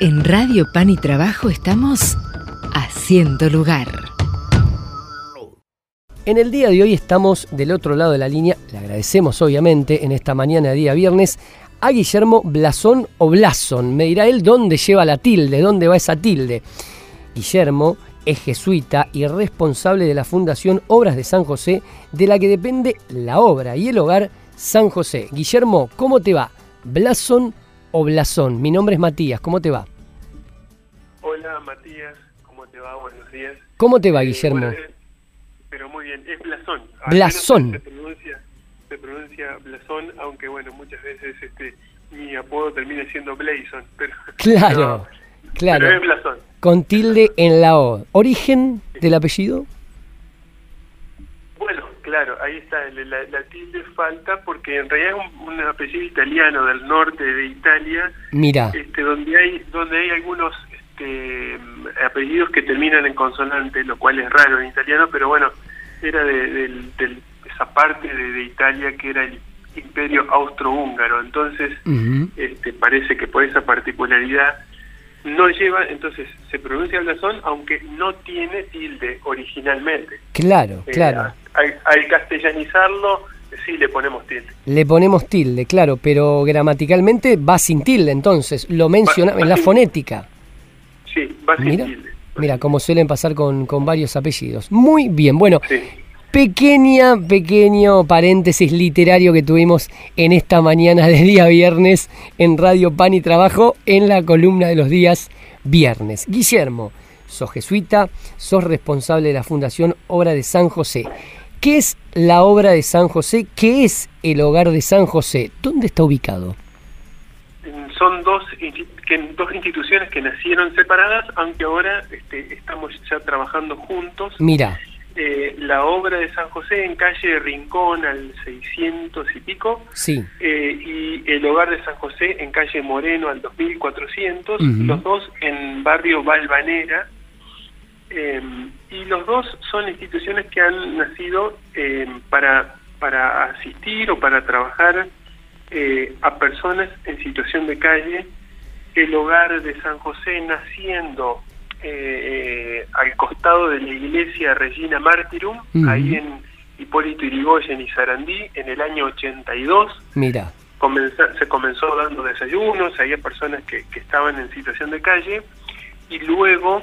En Radio Pan y Trabajo estamos haciendo lugar. En el día de hoy estamos del otro lado de la línea, le agradecemos obviamente en esta mañana de día viernes a Guillermo Blasón o Blason. Me dirá él dónde lleva la tilde, dónde va esa tilde. Guillermo es jesuita y responsable de la Fundación Obras de San José, de la que depende la obra y el hogar San José. Guillermo, ¿cómo te va? ¿Blasón o Blasón? Mi nombre es Matías, ¿cómo te va? Hola Matías, ¿cómo te va? Buenos días. ¿Cómo te va, Eh, Guillermo? bueno, eh, pero muy bien, es Blasón. Blasón. Se pronuncia, se pronuncia Blasón, aunque bueno, muchas veces este mi apodo termina siendo Blazon, pero Claro, pero- claro. pero es Blasón. Con tilde en la O. ¿Origen del apellido? Claro, ahí está, la, la- tilde falta porque en realidad es un, un apellido italiano del norte de Italia, Mira, este, donde hay donde hay algunos este, apellidos que terminan en consonante, lo cual es raro en italiano, pero bueno, era de, del- esa parte de, de Italia que era el imperio austrohúngaro, entonces este, parece que por esa particularidad no lleva, entonces se pronuncia blasón aunque no tiene tilde originalmente. claro, Eh, claro. al, al castellanizarlo sí le ponemos tilde. Le ponemos tilde, claro, pero gramaticalmente va sin tilde, entonces, lo menciona Va- en la sin- fonética. Sí, va sin Mira, tilde. mira, como suelen pasar con, con varios apellidos. Muy bien, bueno, Sí. Pequeña, pequeño paréntesis literario que tuvimos en esta mañana de día viernes en Radio Pan y Trabajo en la columna de los días viernes. Guillermo, sos jesuita, sos responsable de la Fundación Obra de San José. ¿Qué es la obra de San José? ¿Qué es el hogar de San José? ¿Dónde está ubicado? son dos, insti- que, dos instituciones que nacieron separadas, aunque ahora este, estamos ya trabajando juntos. Mira, Eh, la obra de San José en calle Rincón al 600 y pico, sí, eh, y el hogar de San José en calle Moreno al 2400, Ujú. los dos en barrio Valvanera, eh, y los dos son instituciones que han nacido para, para asistir o para trabajar a personas en situación de calle. El hogar de San José naciendo eh, eh, al costado de la iglesia Regina Martyrum, ahí en Hipólito Yrigoyen y Sarandí, en el año 82 mira, comenza- se comenzó dando desayunos, había personas que, que estaban en situación de calle y luego,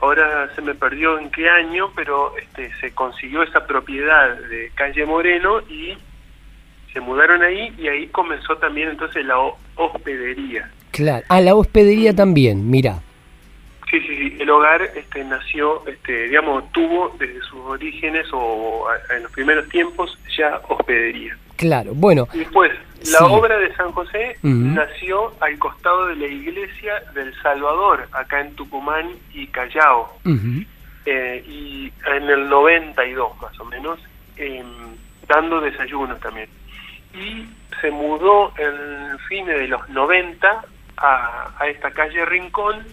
ahora se me perdió en qué año, pero este, se consiguió esa propiedad de calle Moreno y se mudaron ahí y ahí comenzó también entonces la ho- hospedería. claro. Ah, la hospedería también, mira. El hogar este, nació, este, digamos, tuvo desde sus orígenes o en los primeros tiempos ya hospedería. Claro, bueno, Después, la Sí. obra de San José nació al costado de la iglesia del Salvador, acá en Tucumán y Callao, eh, y en el 92 más o menos, em, dando desayunos también. Y se mudó en fines de los 90 a, a esta calle Rincón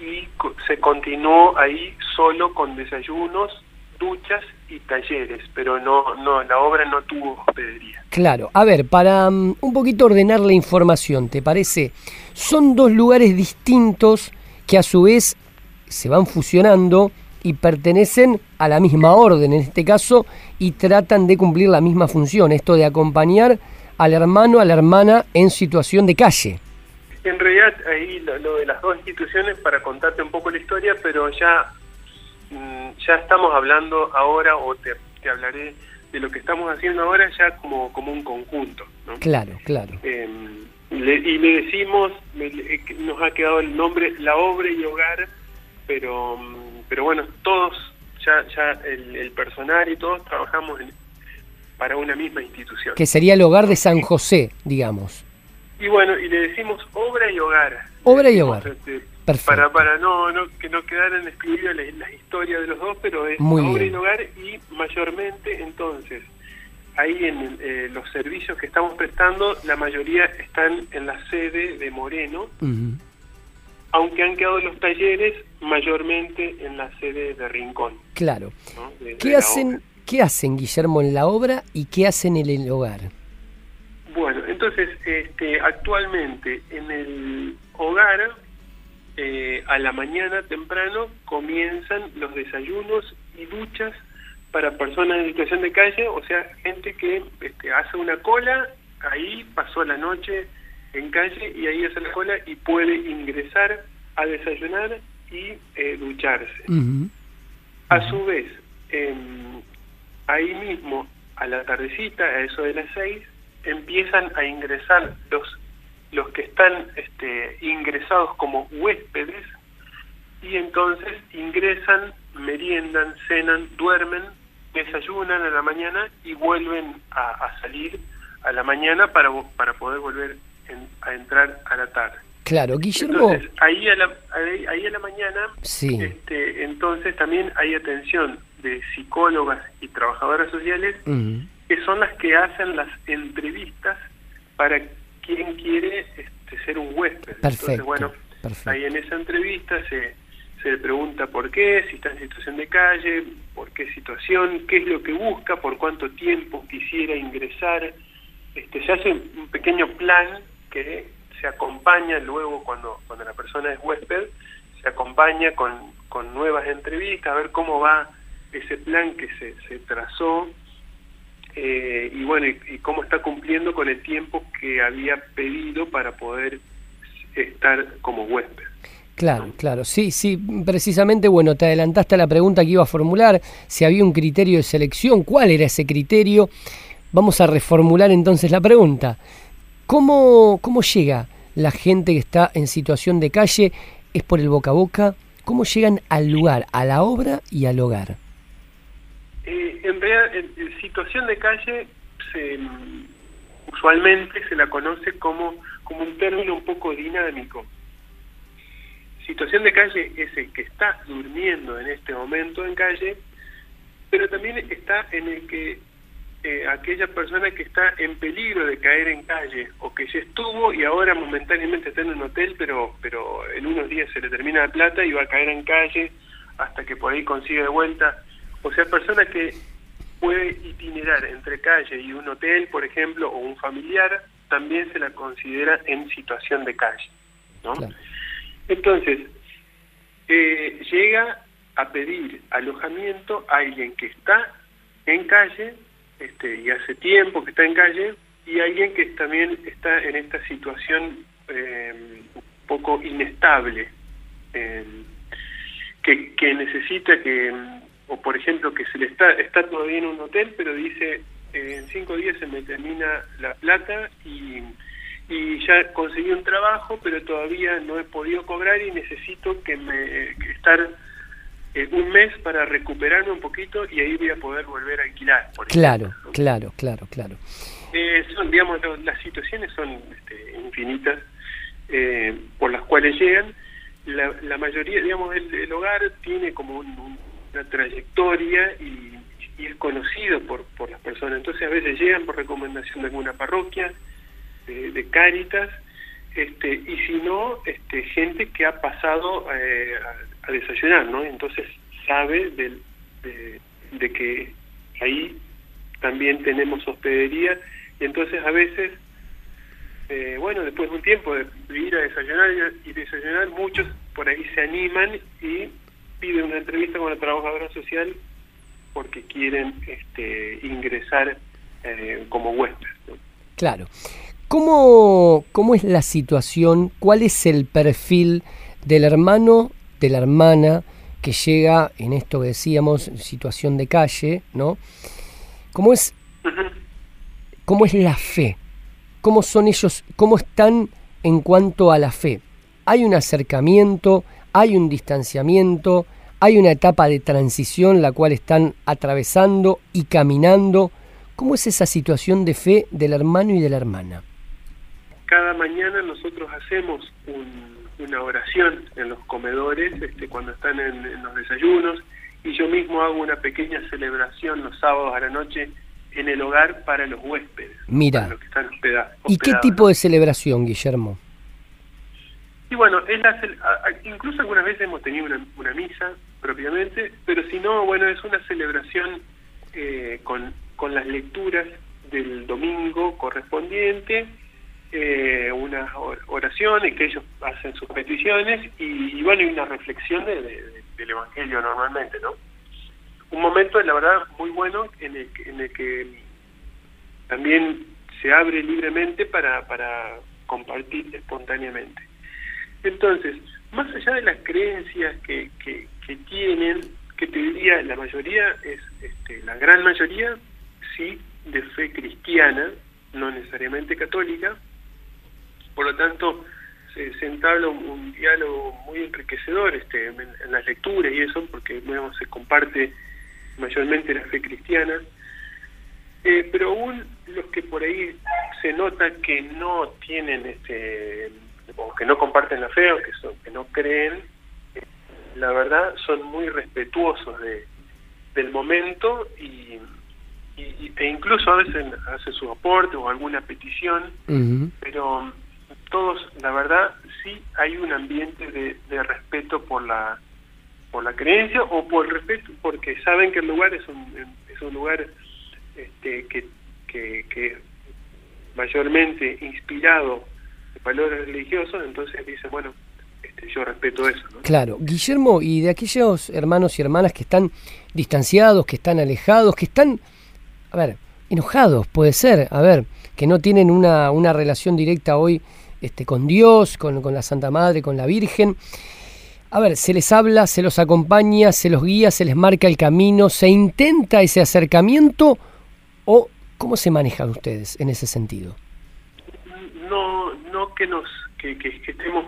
y se continuó ahí solo con desayunos, duchas y talleres, pero no, no, la obra no tuvo hospedería. claro. A ver, para mm, un poquito ordenar la información, ¿te parece? Son dos lugares distintos que a su vez se van fusionando y pertenecen a la misma orden en este caso y tratan de cumplir la misma función, esto de acompañar al hermano, a la hermana en situación de calle. En realidad, ahí lo, lo de las dos instituciones, para contarte un poco la historia, pero ya, mm, ya estamos hablando ahora, o te, te hablaré de lo que estamos haciendo ahora ya como, como un conjunto. ¿no? Claro, claro. Eh, le- y le decimos, me- le- que nos ha quedado el nombre La Obra y Hogar, pero, mm, pero bueno, todos, ya, ya el, el personal y todos trabajamos en- para una misma institución. Que sería el hogar de San José, digamos. Y bueno, y le decimos obra y hogar. Obra y hogar. este, Perfecto. para para no, no que no quedaran excluidas las, las historias de los dos, pero es Muy obra bien. y hogar y mayormente entonces ahí en eh, los servicios que estamos prestando, la mayoría están en la sede de Moreno, aunque han quedado los talleres mayormente en la sede de Rincón. Claro. ¿no? De- ¿Qué la hacen. ¿Qué hacen, Guillermo, en la obra y qué hacen en el hogar? Bueno, entonces, este, actualmente en el hogar eh, a la mañana temprano comienzan los desayunos y duchas para personas en situación de calle, o sea, gente que este, hace una cola, ahí pasó la noche en calle y ahí hace la cola y puede ingresar a desayunar y eh, ducharse. A su vez, ahí mismo, a la tardecita, a eso de las seis, empiezan a ingresar los los que están este, ingresados como huéspedes y entonces ingresan, meriendan, cenan, duermen, desayunan a la mañana y vuelven a, salir a la mañana para, para poder volver a entrar a la tarde. Claro, Guillermo. Entonces, ahí a la, ahí, a la mañana, sí. este, entonces también hay atención de psicólogas y trabajadoras sociales que son las que hacen las entrevistas para quien quiere este, ser un huésped. Perfecto, Entonces, bueno, ahí en esa entrevista se, se le pregunta por qué, si está en situación de calle, por qué situación, qué es lo que busca, por cuánto tiempo quisiera ingresar. Este, se hace un pequeño plan que se acompaña luego cuando, cuando la persona es huésped, se acompaña con, con nuevas entrevistas, a ver cómo va ese plan que se, se trazó eh, y bueno, y, cómo está cumpliendo con el tiempo que había pedido para poder estar como huésped. Claro, claro, sí, sí, precisamente, bueno, te adelantaste a la pregunta que iba a formular, si había un criterio de selección, ¿cuál era ese criterio? Vamos a reformular entonces la pregunta. ¿Cómo, cómo llega la gente que está en situación de calle? ¿Es por el boca a boca? ¿Cómo llegan al lugar, a la obra y al hogar? Eh, en realidad, situación de calle, se, usualmente se la conoce como, como un término un poco dinámico. Situación de calle es el que está durmiendo en este momento en calle, pero también está en el que eh, aquella persona que está en peligro de caer en calle o que ya estuvo y ahora momentáneamente está en un hotel, pero pero en unos días se le termina la plata y va a caer en calle hasta que por ahí consigue de vuelta o sea, persona que puede itinerar entre calle y un hotel, por ejemplo, o un familiar, también se la considera en situación de calle. ¿no? Entonces, eh, llega a pedir alojamiento a alguien que está en calle este, y hace tiempo que está en calle y alguien que también está en esta situación eh, un poco inestable, eh, que, que necesita que o por ejemplo que se le está, está todavía en un hotel, pero dice eh, en cinco días se me termina la plata y, y ya conseguí un trabajo, pero todavía no he podido cobrar y necesito que me estar eh, un mes para recuperarme un poquito y ahí voy a poder volver a alquilar. claro, claro, claro, claro. Eh, son, digamos, las situaciones son este, infinitas por las cuales llegan. La, la mayoría, digamos, el, hogar tiene como un trayectoria y, es conocido por, por las personas. Entonces a veces llegan por recomendación de alguna parroquia, de, de Cáritas, este, y si no, este, gente que ha pasado eh, a, desayunar, ¿no? Entonces sabe de, de, que ahí también tenemos hospedería y entonces a veces, eh, bueno, después de un tiempo de, ir a desayunar y desayunar, muchos por ahí se animan y pide una entrevista con la trabajadora social porque quieren este, ingresar eh, como huésped. Claro. ¿Cómo, ¿Cómo es la situación? ¿Cuál es el perfil del hermano, de la hermana que llega en esto que decíamos, situación de calle, ¿no? ¿Cómo es, cómo es la fe? ¿Cómo son ellos? ¿Cómo están en cuanto a la fe? ¿Hay un acercamiento? hay un distanciamiento, hay una etapa de transición la cual están atravesando y caminando. ¿Cómo es esa situación de fe del hermano y de la hermana? Cada mañana nosotros hacemos una oración en los comedores este, cuando están en, los desayunos y yo mismo hago una pequeña celebración los sábados a la noche en el hogar para los huéspedes. Mira. los que están hospedados, ¿Y qué tipo de celebración, Guillermo? Y bueno, es incluso algunas veces hemos tenido una, misa propiamente, pero si no, bueno, es una celebración eh, con, con las lecturas del domingo correspondiente, eh, unas oraciones que ellos hacen sus peticiones y, bueno, hay una reflexión del Evangelio normalmente, ¿no? Un momento, la verdad, muy bueno en el, que también se abre libremente para, para compartir espontáneamente. Entonces, más allá de las creencias que, que tienen, que te diría la mayoría es, este, la gran mayoría, sí, de fe cristiana, no necesariamente católica, por lo tanto se, se entabla un, diálogo muy enriquecedor este, en, las lecturas y eso, porque se comparte mayormente la fe cristiana, eh, pero aún los que por ahí se nota que no tienen, este, o que no comparten la fe o que, son, que no creen, la verdad son muy respetuosos de, del momento y, e incluso a veces hace su aporte o alguna petición, pero todos, la verdad, sí hay un ambiente de, de, respeto por la por la creencia o por respeto porque saben que el lugar es un, es un lugar este, que, que, que mayormente inspirado en valores religiosos, entonces dice, bueno, este, yo respeto eso. Claro, Guillermo, y de aquellos hermanos y hermanas que están distanciados, que están alejados, que están, a ver, enojados, puede ser, a ver, que no tienen una, una relación directa hoy este, con Dios, con, con la Santa Madre, con la Virgen. A ver, se les habla, se los acompaña, se los guía, se les marca el camino, se intenta ese acercamiento o cómo se manejan ustedes en ese sentido. No, no que nos que, que estemos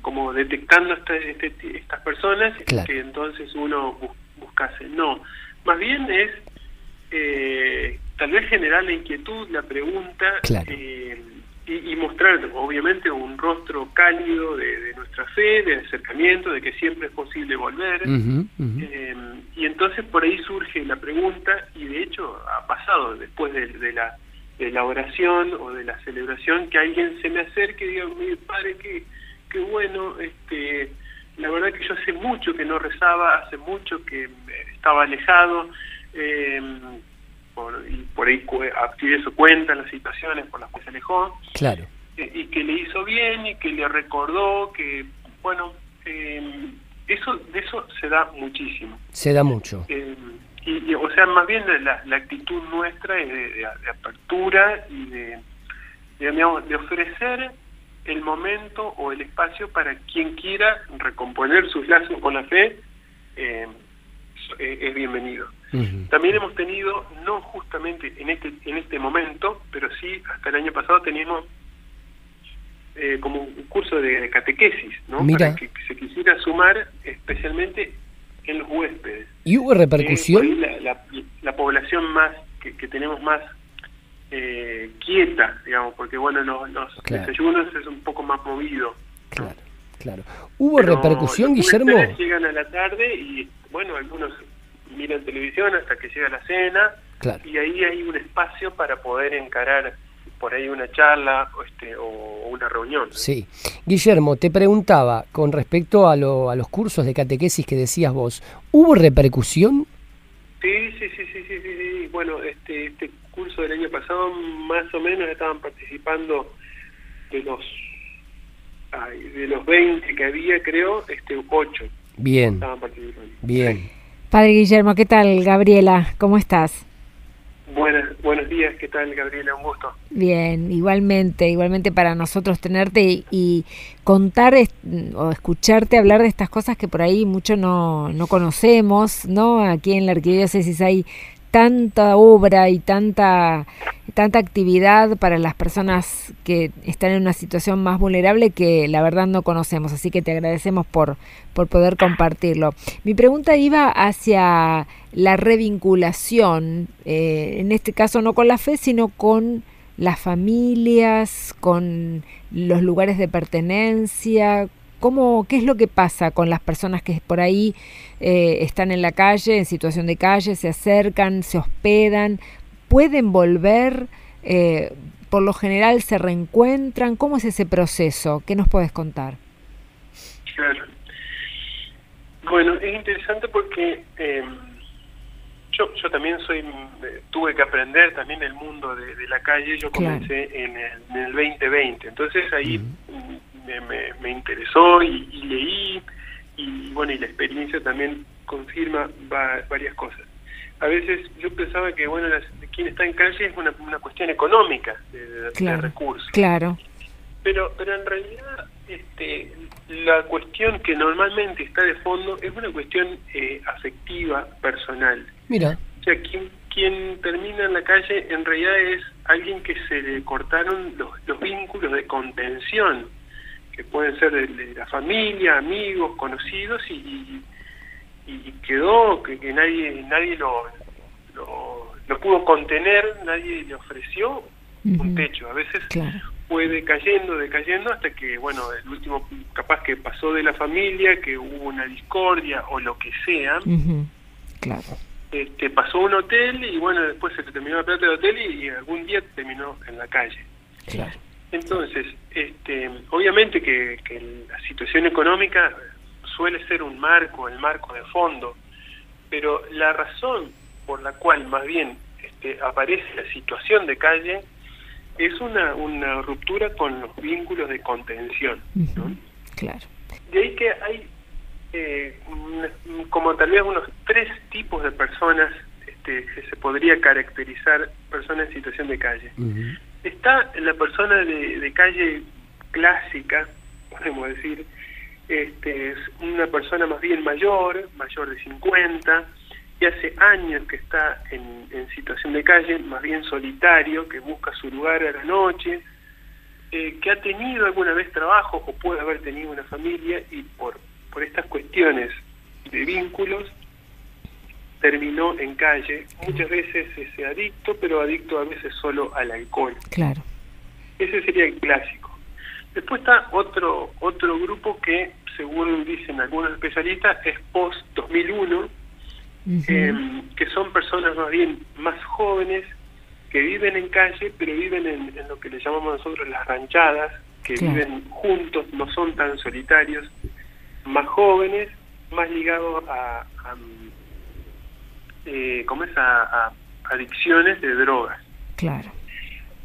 como, detectando este, estas personas que entonces uno buscase. No, más bien es eh, tal vez generar la inquietud, la pregunta eh, y, mostrar obviamente un rostro cálido de, nuestra fe, de acercamiento, de que siempre es posible volver. Eh, y entonces por ahí surge la pregunta y de hecho ha pasado después de, la de la oración o de la celebración que alguien se me acerque y diga, mi padre, que qué bueno, este, la verdad que yo hace mucho que no rezaba, hace mucho que estaba alejado, em, y por ahí activé su cuenta las situaciones por las que se alejó, claro. Eh, y que le hizo bien y que le recordó que, bueno, em, eso de eso se da muchísimo. Se da mucho. Em, y, o sea, más bien la, la actitud nuestra es de, apertura y de, digamos, de ofrecer el momento o el espacio para quien quiera recomponer sus lazos con la fe eh, eh, es bienvenido. También hemos tenido, no justamente en este en este momento, pero sí hasta el año pasado teníamos eh, como un curso de catequesis, ¿no? Para que, se quisiera sumar especialmente en los huéspedes. ¿Y hubo repercusión? la, población más que, que tenemos más eh, quieta, digamos, porque bueno, los, los desayunos es un poco más movido. Claro, claro. ¿Hubo repercusión, Guillermo? Llegan a la tarde y bueno, algunos miran televisión hasta que llega la cena y ahí hay un espacio para poder encarar por ahí una charla este, o una reunión. Sí. Guillermo, te preguntaba con respecto a, lo, a los cursos de catequesis que decías vos, ¿hubo repercusión? Sí, sí, sí, sí, sí, sí. Bueno, este, este curso del año pasado más o menos estaban participando de los de los 20 que había, creo, este 8. Bien. Estaban participando. Bien. Padre Guillermo, ¿qué tal? Gabriela, ¿cómo estás? Buenas, buenos días, ¿qué tal Gabriela? Un gusto. Bien, igualmente, igualmente para nosotros tenerte y, contar o escucharte hablar de estas cosas que por ahí mucho no, no conocemos, ¿no? Aquí en la arquidiócesis hay tanta obra y tanta, tanta actividad para las personas que están en una situación más vulnerable que la verdad no conocemos. Así que te agradecemos por, por poder compartirlo. Mi pregunta iba hacia la revinculación, eh, en este caso no con la fe, sino con las familias, con los lugares de pertenencia, ¿Cómo, ¿Qué es lo que pasa con las personas que por ahí eh, están en la calle, en situación de calle, se acercan, se hospedan? ¿Pueden volver? Eh, por lo general se reencuentran. ¿Cómo es ese proceso? ¿Qué nos puedes contar? Claro. Bueno, es interesante porque em, yo, yo también soy, eh, tuve que aprender también el mundo de, la calle, yo comencé en, el, 2020, entonces ahí me, me, interesó y, leí, y bueno, y la experiencia también confirma varias cosas. A veces yo pensaba que, bueno, quien está en calle es una, una cuestión económica de, recursos. Claro. Pero, pero en realidad este, la cuestión que normalmente está de fondo es una cuestión eh, afectiva, personal. Mira. O sea, quien, quien termina en la calle en realidad es alguien que se le cortaron los, los vínculos de contención, que pueden ser de, la familia, amigos, conocidos, y, y, quedó que, que, nadie nadie lo, lo, pudo contener, nadie le ofreció un techo. A veces fue decayendo, decayendo, hasta que, bueno, el último capaz que pasó de la familia, que hubo una discordia o lo que sea. Claro. Este, pasó un hotel y bueno, después se terminó la plata del hotel y, algún día terminó en la calle. Claro. Entonces, este, obviamente que, la situación económica suele ser un marco, el marco de fondo, pero la razón por la cual más bien este, aparece la situación de calle es una, una ruptura con los vínculos de contención. Claro. De ahí que hay eh, como tal vez unos tres tipos de personas este, que se podría caracterizar personas en situación de calle. Está la persona de, calle clásica, podemos decir, este, es una persona más bien mayor, mayor de 50, hace años que está en, situación de calle, más bien solitario, que busca su lugar a la noche, eh, que ha tenido alguna vez trabajo o puede haber tenido una familia y por, por estas cuestiones de vínculos terminó en calle, muchas veces ese adicto, pero adicto a veces solo al alcohol. Claro. Ese sería el clásico. Después está otro otro grupo que, según dicen algunos especialistas, es post 2001, Em, que son personas más bien más jóvenes que viven en calle, pero viven en, lo que le llamamos nosotros las ranchadas, que viven juntos, no son tan solitarios, más jóvenes, más ligados a, a eh, ¿cómo es? A, adicciones de drogas. Claro.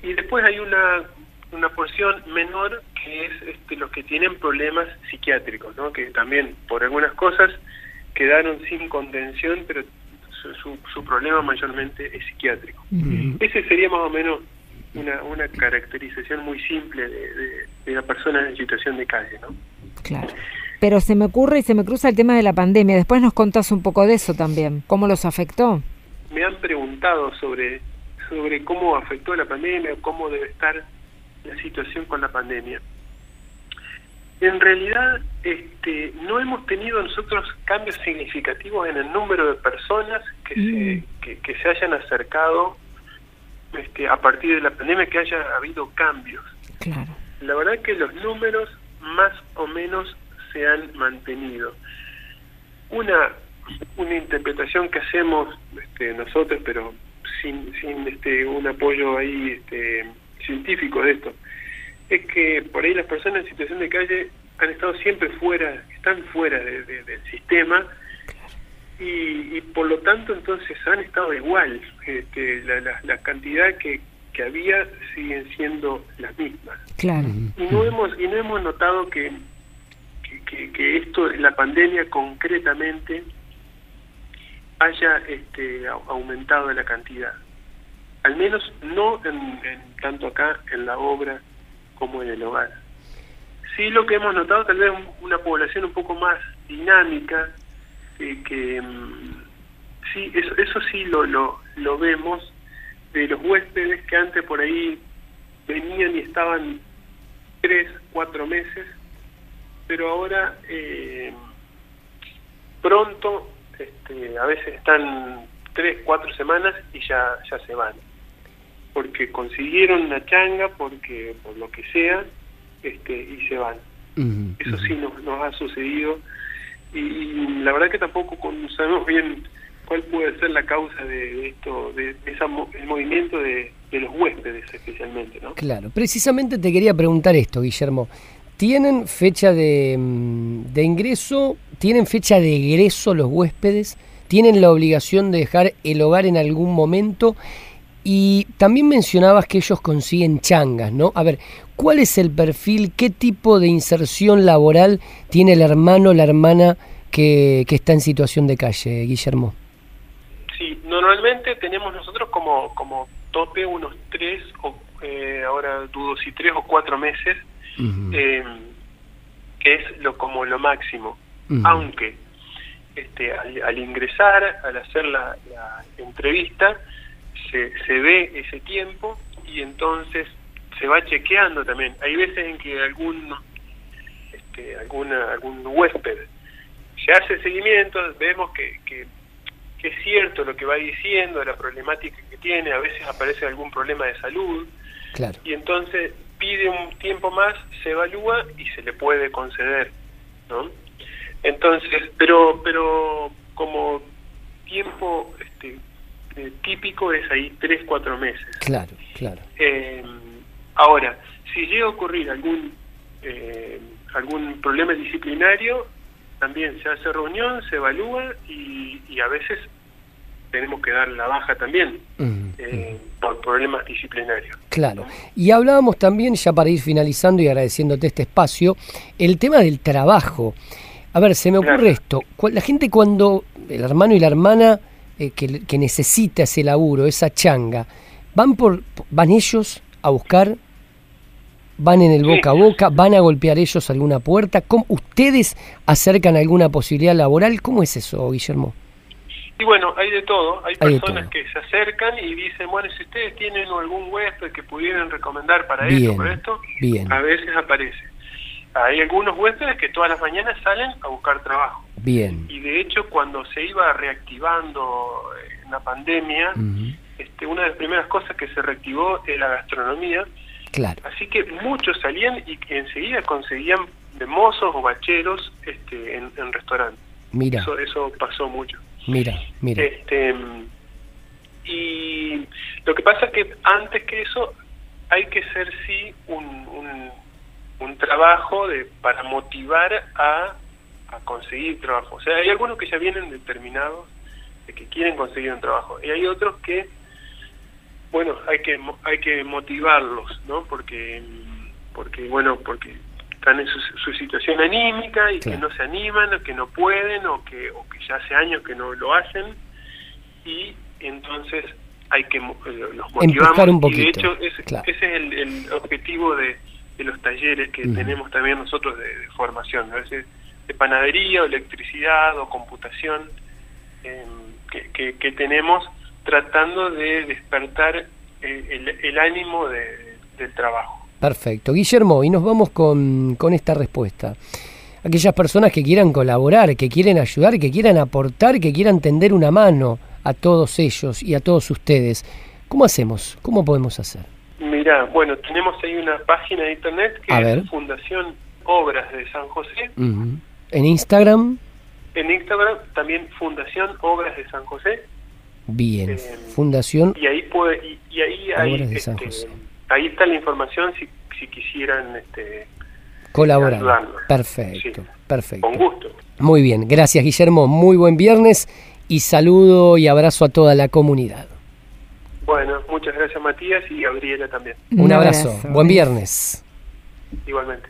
Y después hay una, una porción menor que es este, los que tienen problemas psiquiátricos, ¿no? que también por algunas cosas quedaron sin contención, pero su, su, problema mayormente es psiquiátrico. Ese sería más o menos una, una caracterización muy simple de, la persona en situación de calle, ¿no? Claro. Pero se me ocurre y se me cruza el tema de la pandemia. Después nos contás un poco de eso también. ¿Cómo los afectó? Me han preguntado sobre, sobre cómo afectó la pandemia, cómo debe estar la situación con la pandemia. En realidad, este, no hemos tenido nosotros cambios significativos en el número de personas que, se, mm. que, se hayan acercado este, a partir de la pandemia, que haya habido cambios. Claro. La verdad que los números más o menos se han mantenido. Una, una interpretación que hacemos este, nosotros, pero sin, sin este, un apoyo ahí este, científico de esto, es que por ahí las personas en situación de calle han estado siempre fuera, están fuera del sistema y, por lo tanto entonces han estado igual. Este, la, la, cantidad que, que había siguen siendo las mismas. Claro. Y no hemos y no hemos notado que que, que esto, la pandemia concretamente, haya este, aumentado la cantidad. Al menos no en, tanto acá en la obra como en el hogar. Sí, lo que hemos notado tal vez una población un poco más dinámica, eh, que mm, sí, eso, eso sí lo, lo, lo vemos de los huéspedes que antes por ahí venían y estaban tres, cuatro meses, pero ahora eh, pronto, este, a veces están tres, cuatro semanas y ya, ya se van porque consiguieron una changa, porque por lo que sea, este, y se van. Eso sí nos, nos ha sucedido y, la verdad que tampoco sabemos bien cuál puede ser la causa de, esto, de, el movimiento de, los huéspedes especialmente, ¿no? Claro, precisamente te quería preguntar esto, Guillermo. ¿Tienen fecha de, mm, de ingreso? ¿Tienen fecha de egreso los huéspedes? tienen la obligación de dejar el hogar en algún momento. Y también mencionabas que ellos consiguen changas, ¿no? A ver, ¿cuál es el perfil, qué tipo de inserción laboral tiene el hermano o la hermana que, que está en situación de calle, Guillermo? Sí, normalmente tenemos nosotros como, como tope unos tres, o eh, ahora dudo si tres o cuatro meses, eh, que es lo como lo máximo. Aunque este, al, ingresar, al hacer la, entrevista, se, se ve ese tiempo y entonces se va chequeando también. Hay veces en que algún este, alguna, algún huésped se hace seguimiento, vemos que, que, que, es cierto lo que va diciendo, la problemática que tiene, a veces aparece algún problema de salud, claro. y entonces pide un tiempo más, se evalúa y se le puede conceder, ¿no? Entonces, pero pero como tiempo este, eh, típico es ahí tres, cuatro meses. Claro, claro. Eh, ahora, si llega a ocurrir algún eh, algún problema disciplinario, también se hace reunión, se evalúa y, y a veces tenemos que dar la baja también eh, por problemas disciplinarios. Claro. Y hablábamos también, ya para ir finalizando y agradeciéndote este espacio, el tema del trabajo. A ver, se me ocurre esto. La gente cuando, el hermano y la hermana eh, que, que, necesita ese laburo, esa changa, van, por, van ellos a buscar, van en el boca a boca, van a golpear ellos alguna puerta. ¿Cómo, ¿Ustedes acercan alguna posibilidad laboral? ¿Cómo es eso, Guillermo? Y bueno, hay de todo. Hay, personas que se acercan y dicen, bueno, si ustedes tienen algún huésped que pudieran recomendar para esto, para esto, a veces aparece. Hay algunos huéspedes que todas las mañanas salen a buscar trabajo. Bien. Y de hecho, cuando se iba reactivando eh, la pandemia, este, una de las primeras cosas que se reactivó es la gastronomía. Claro. Así que muchos salían y enseguida conseguían de mozos o bacheros este, en, en restaurantes. Mira. Eso, eso pasó mucho. Mira, mira. Este, y lo que pasa es que antes que eso hay que hacer sí un, un, un trabajo de para motivar a, a conseguir trabajo. O sea, hay algunos que ya vienen determinados de que quieren conseguir un trabajo y hay otros que bueno, hay que hay que motivarlos, ¿no? Porque porque bueno, porque están en su, situación anímica y que no se animan, o que no pueden, o que, o que ya hace años que no lo hacen, y entonces hay que eh, los motivamos. Un poquito, y de hecho, ese, es el, objetivo de, los talleres que tenemos también nosotros de, formación, a veces de panadería, o electricidad, o computación, em, que, que, tenemos tratando de despertar eh, el, el, ánimo de, del trabajo. Perfecto. Guillermo, y nos vamos con, con esta respuesta. Aquellas personas que quieran colaborar, que quieren ayudar, que quieran aportar, que quieran tender una mano a todos ellos y a todos ustedes, ¿cómo hacemos? ¿Cómo podemos hacer? Mira, bueno, tenemos ahí una página de internet que es Fundación Obras de San José. ¿En Instagram? En Instagram también Fundación Obras de San José. Bien, eh, Fundación y ahí puede y, ahí hay, Obras de San este, José ahí está la información si, si quisieran este, colaborar. Perfecto, perfecto. Con gusto. Muy bien, gracias Guillermo, muy buen viernes y saludo y abrazo a toda la comunidad. Bueno, muchas gracias Matías y Gabriela también. Un, abrazo. buen viernes. Igualmente.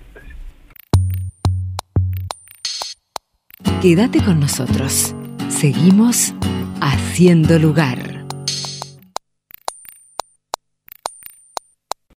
Quédate con nosotros. Seguimos haciendo lugar.